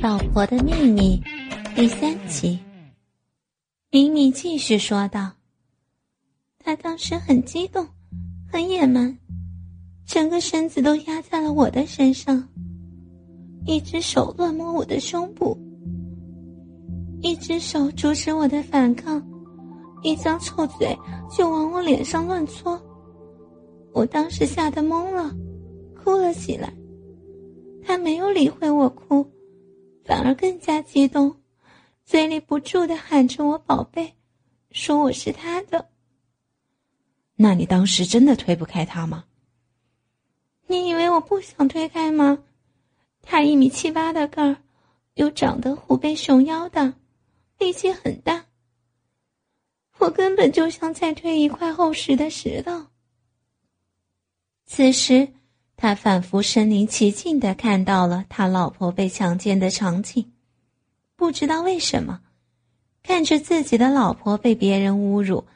老婆的秘密第三集，米米继续说道：“他当时很激动，很野蛮，整个身子都压在了我的身上，一只手乱摸我的胸部，一只手阻止我的反抗，一张臭嘴就往我脸上乱搓。我当时吓得懵了，哭了起来。他没有理会我哭。”反而更加激动，嘴里不住的喊着我宝贝，说我是他的。那你当时真的推不开他吗？你以为我不想推开吗？他一米七八的个儿，又长得虎背熊腰的，力气很大。我根本就像在推一块厚实的石头。此时。他仿佛身临其境的看到了他老婆被强奸的场景，不知道为什么，看着自己的老婆被别人侮辱，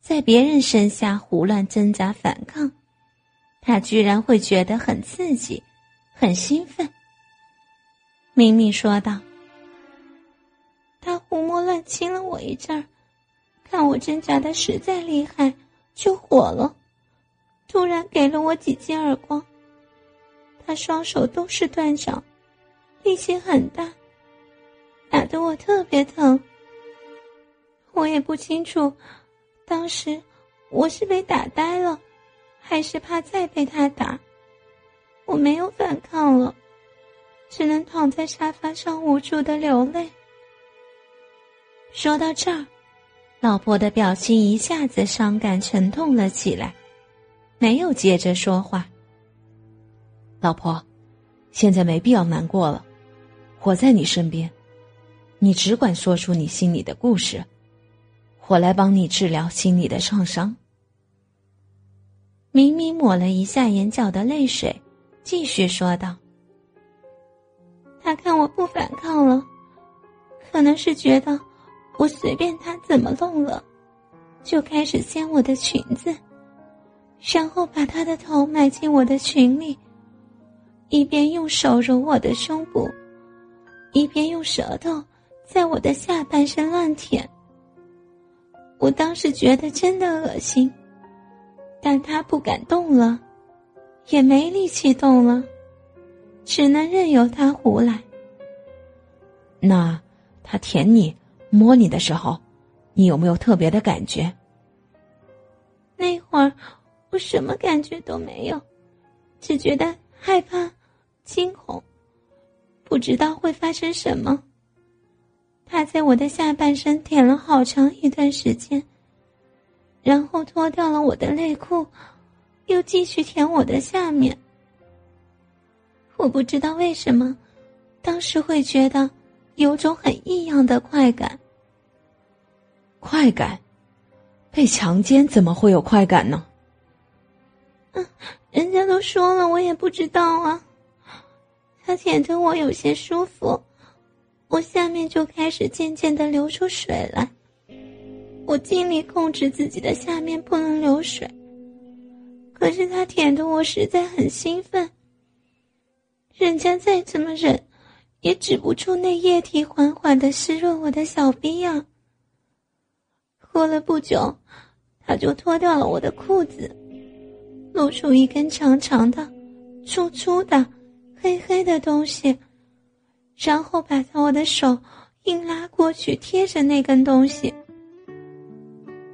在别人身下胡乱挣扎反抗，他居然会觉得很刺激，很兴奋。明明说道：“他胡摸乱亲了我一阵儿，看我挣扎的实在厉害，就火了，突然给了我几记耳光。”他双手都是断掌，力气很大，打得我特别疼。我也不清楚，当时我是被打呆了，还是怕再被他打。我没有反抗了，只能躺在沙发上无助的流泪。说到这儿，老婆的表情一下子伤感沉痛了起来，没有接着说话。老婆，现在没必要难过了，我在你身边，你只管说出你心里的故事，我来帮你治疗心里的创伤。明明抹了一下眼角的泪水，继续说道：“他看我不反抗了，可能是觉得我随便他怎么弄了，就开始掀我的裙子，然后把他的头埋进我的裙里。”一边用手揉我的胸部，一边用舌头在我的下半身乱舔。我当时觉得真的恶心，但他不敢动了，也没力气动了，只能任由他胡来。那他舔你、摸你的时候，你有没有特别的感觉？那会儿我什么感觉都没有，只觉得害怕。惊恐，不知道会发生什么。他在我的下半身舔了好长一段时间，然后脱掉了我的内裤，又继续舔我的下面。我不知道为什么，当时会觉得有种很异样的快感。快感？被强奸怎么会有快感呢？嗯，人家都说了，我也不知道啊。他舔得我有些舒服，我下面就开始渐渐的流出水来。我尽力控制自己的下面不能流水，可是他舔得我实在很兴奋。人家再怎么忍，也止不住那液体缓缓的湿润我的小逼呀。过了不久，他就脱掉了我的裤子，露出一根长长的、粗粗的。黑黑的东西，然后把我的手硬拉过去，贴着那根东西。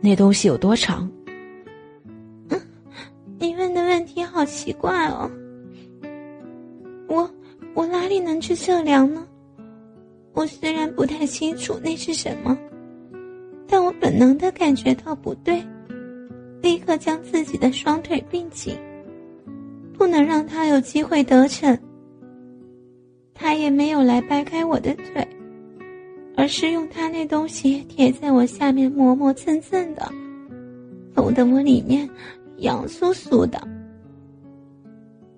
那东西有多长？嗯，你问的问题好奇怪哦。我我哪里能去测量呢？我虽然不太清楚那是什么，但我本能的感觉到不对，立刻将自己的双腿并紧，不能让他有机会得逞。他也没有来掰开我的腿，而是用他那东西贴在我下面磨磨蹭蹭的，弄得我里面痒酥酥的。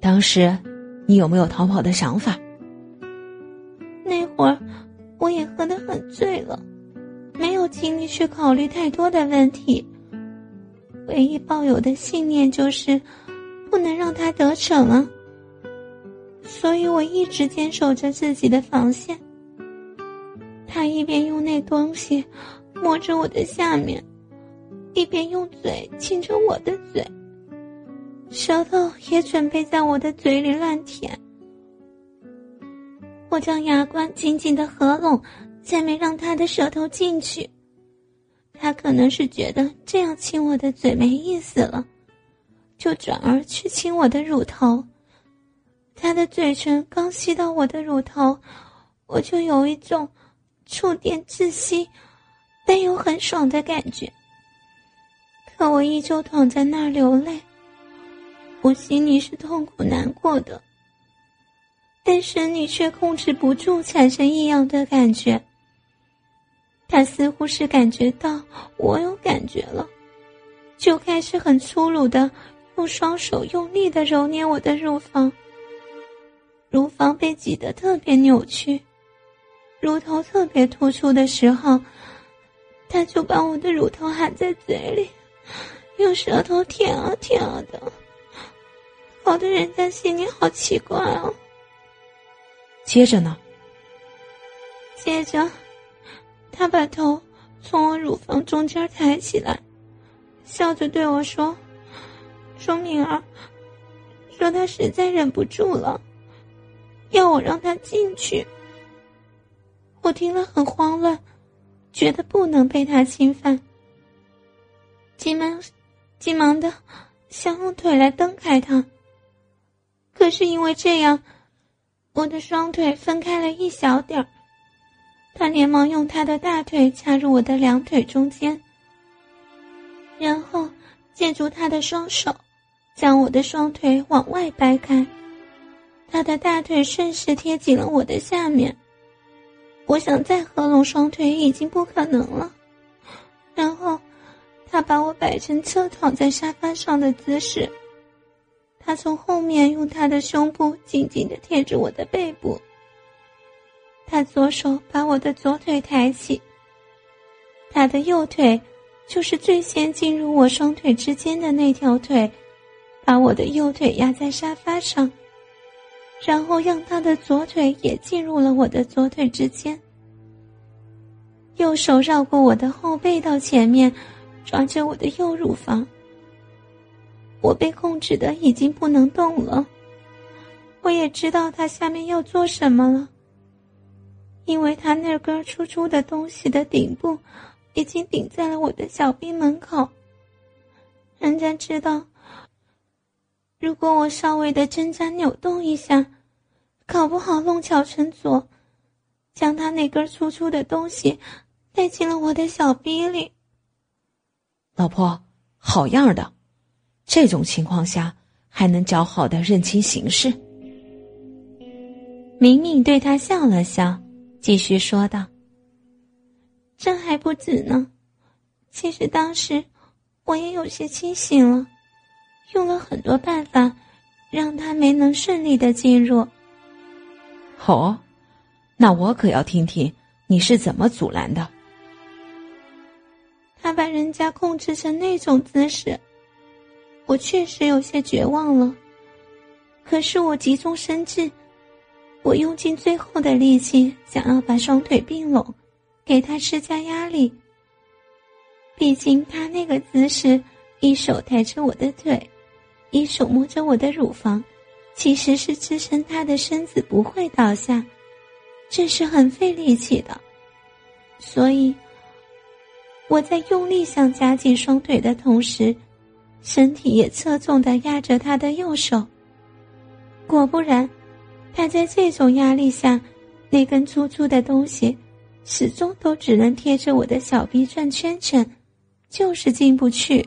当时，你有没有逃跑的想法？那会儿，我也喝得很醉了，没有精力去考虑太多的问题。唯一抱有的信念就是，不能让他得逞啊。所以我一直坚守着自己的防线，他一边用那东西摸着我的下面，一边用嘴亲着我的嘴，舌头也准备在我的嘴里乱舔。我将牙关紧紧的合拢，再没让他的舌头进去。他可能是觉得这样亲我的嘴没意思了，就转而去亲我的乳头。他的嘴唇刚吸到我的乳头，我就有一种触电窒息，但又很爽的感觉。可我依旧躺在那儿流泪，我心里是痛苦难过的，但身体却控制不住产生异样的感觉。他似乎是感觉到我有感觉了，就开始很粗鲁的用双手用力的揉捏我的乳房。乳房被挤得特别扭曲，乳头特别突出的时候，他就把我的乳头含在嘴里，用舌头舔啊舔啊的，搞得人家心里好奇怪哦。接着呢？接着，他把头从我乳房中间抬起来，笑着对我说：“说明儿，说他实在忍不住了。”要我让他进去，我听了很慌乱，觉得不能被他侵犯，急忙急忙的想用腿来蹬开他。可是因为这样，我的双腿分开了一小点儿，他连忙用他的大腿插入我的两腿中间，然后借助他的双手，将我的双腿往外掰开。他的大腿顺势贴紧了我的下面，我想再合拢双腿已经不可能了。然后，他把我摆成侧躺在沙发上的姿势。他从后面用他的胸部紧紧的贴着我的背部。他左手把我的左腿抬起，他的右腿就是最先进入我双腿之间的那条腿，把我的右腿压在沙发上。然后让他的左腿也进入了我的左腿之间，右手绕过我的后背到前面，抓着我的右乳房。我被控制的已经不能动了，我也知道他下面要做什么了，因为他那根粗粗的东西的顶部已经顶在了我的小臂门口。人家知道。如果我稍微的挣扎扭动一下，搞不好弄巧成拙，将他那根粗粗的东西带进了我的小逼里。老婆，好样的！这种情况下还能较好的认清形势。明明对他笑了笑，继续说道：“这还不止呢，其实当时我也有些清醒了。”用了很多办法，让他没能顺利的进入。哦，那我可要听听你是怎么阻拦的。他把人家控制成那种姿势，我确实有些绝望了。可是我急中生智，我用尽最后的力气，想要把双腿并拢，给他施加压力。毕竟他那个姿势，一手抬着我的腿。一手摸着我的乳房，其实是支撑他的身子不会倒下，这是很费力气的。所以我在用力想夹紧双腿的同时，身体也侧重的压着他的右手。果不然，他在这种压力下，那根粗粗的东西始终都只能贴着我的小臂转圈圈，就是进不去。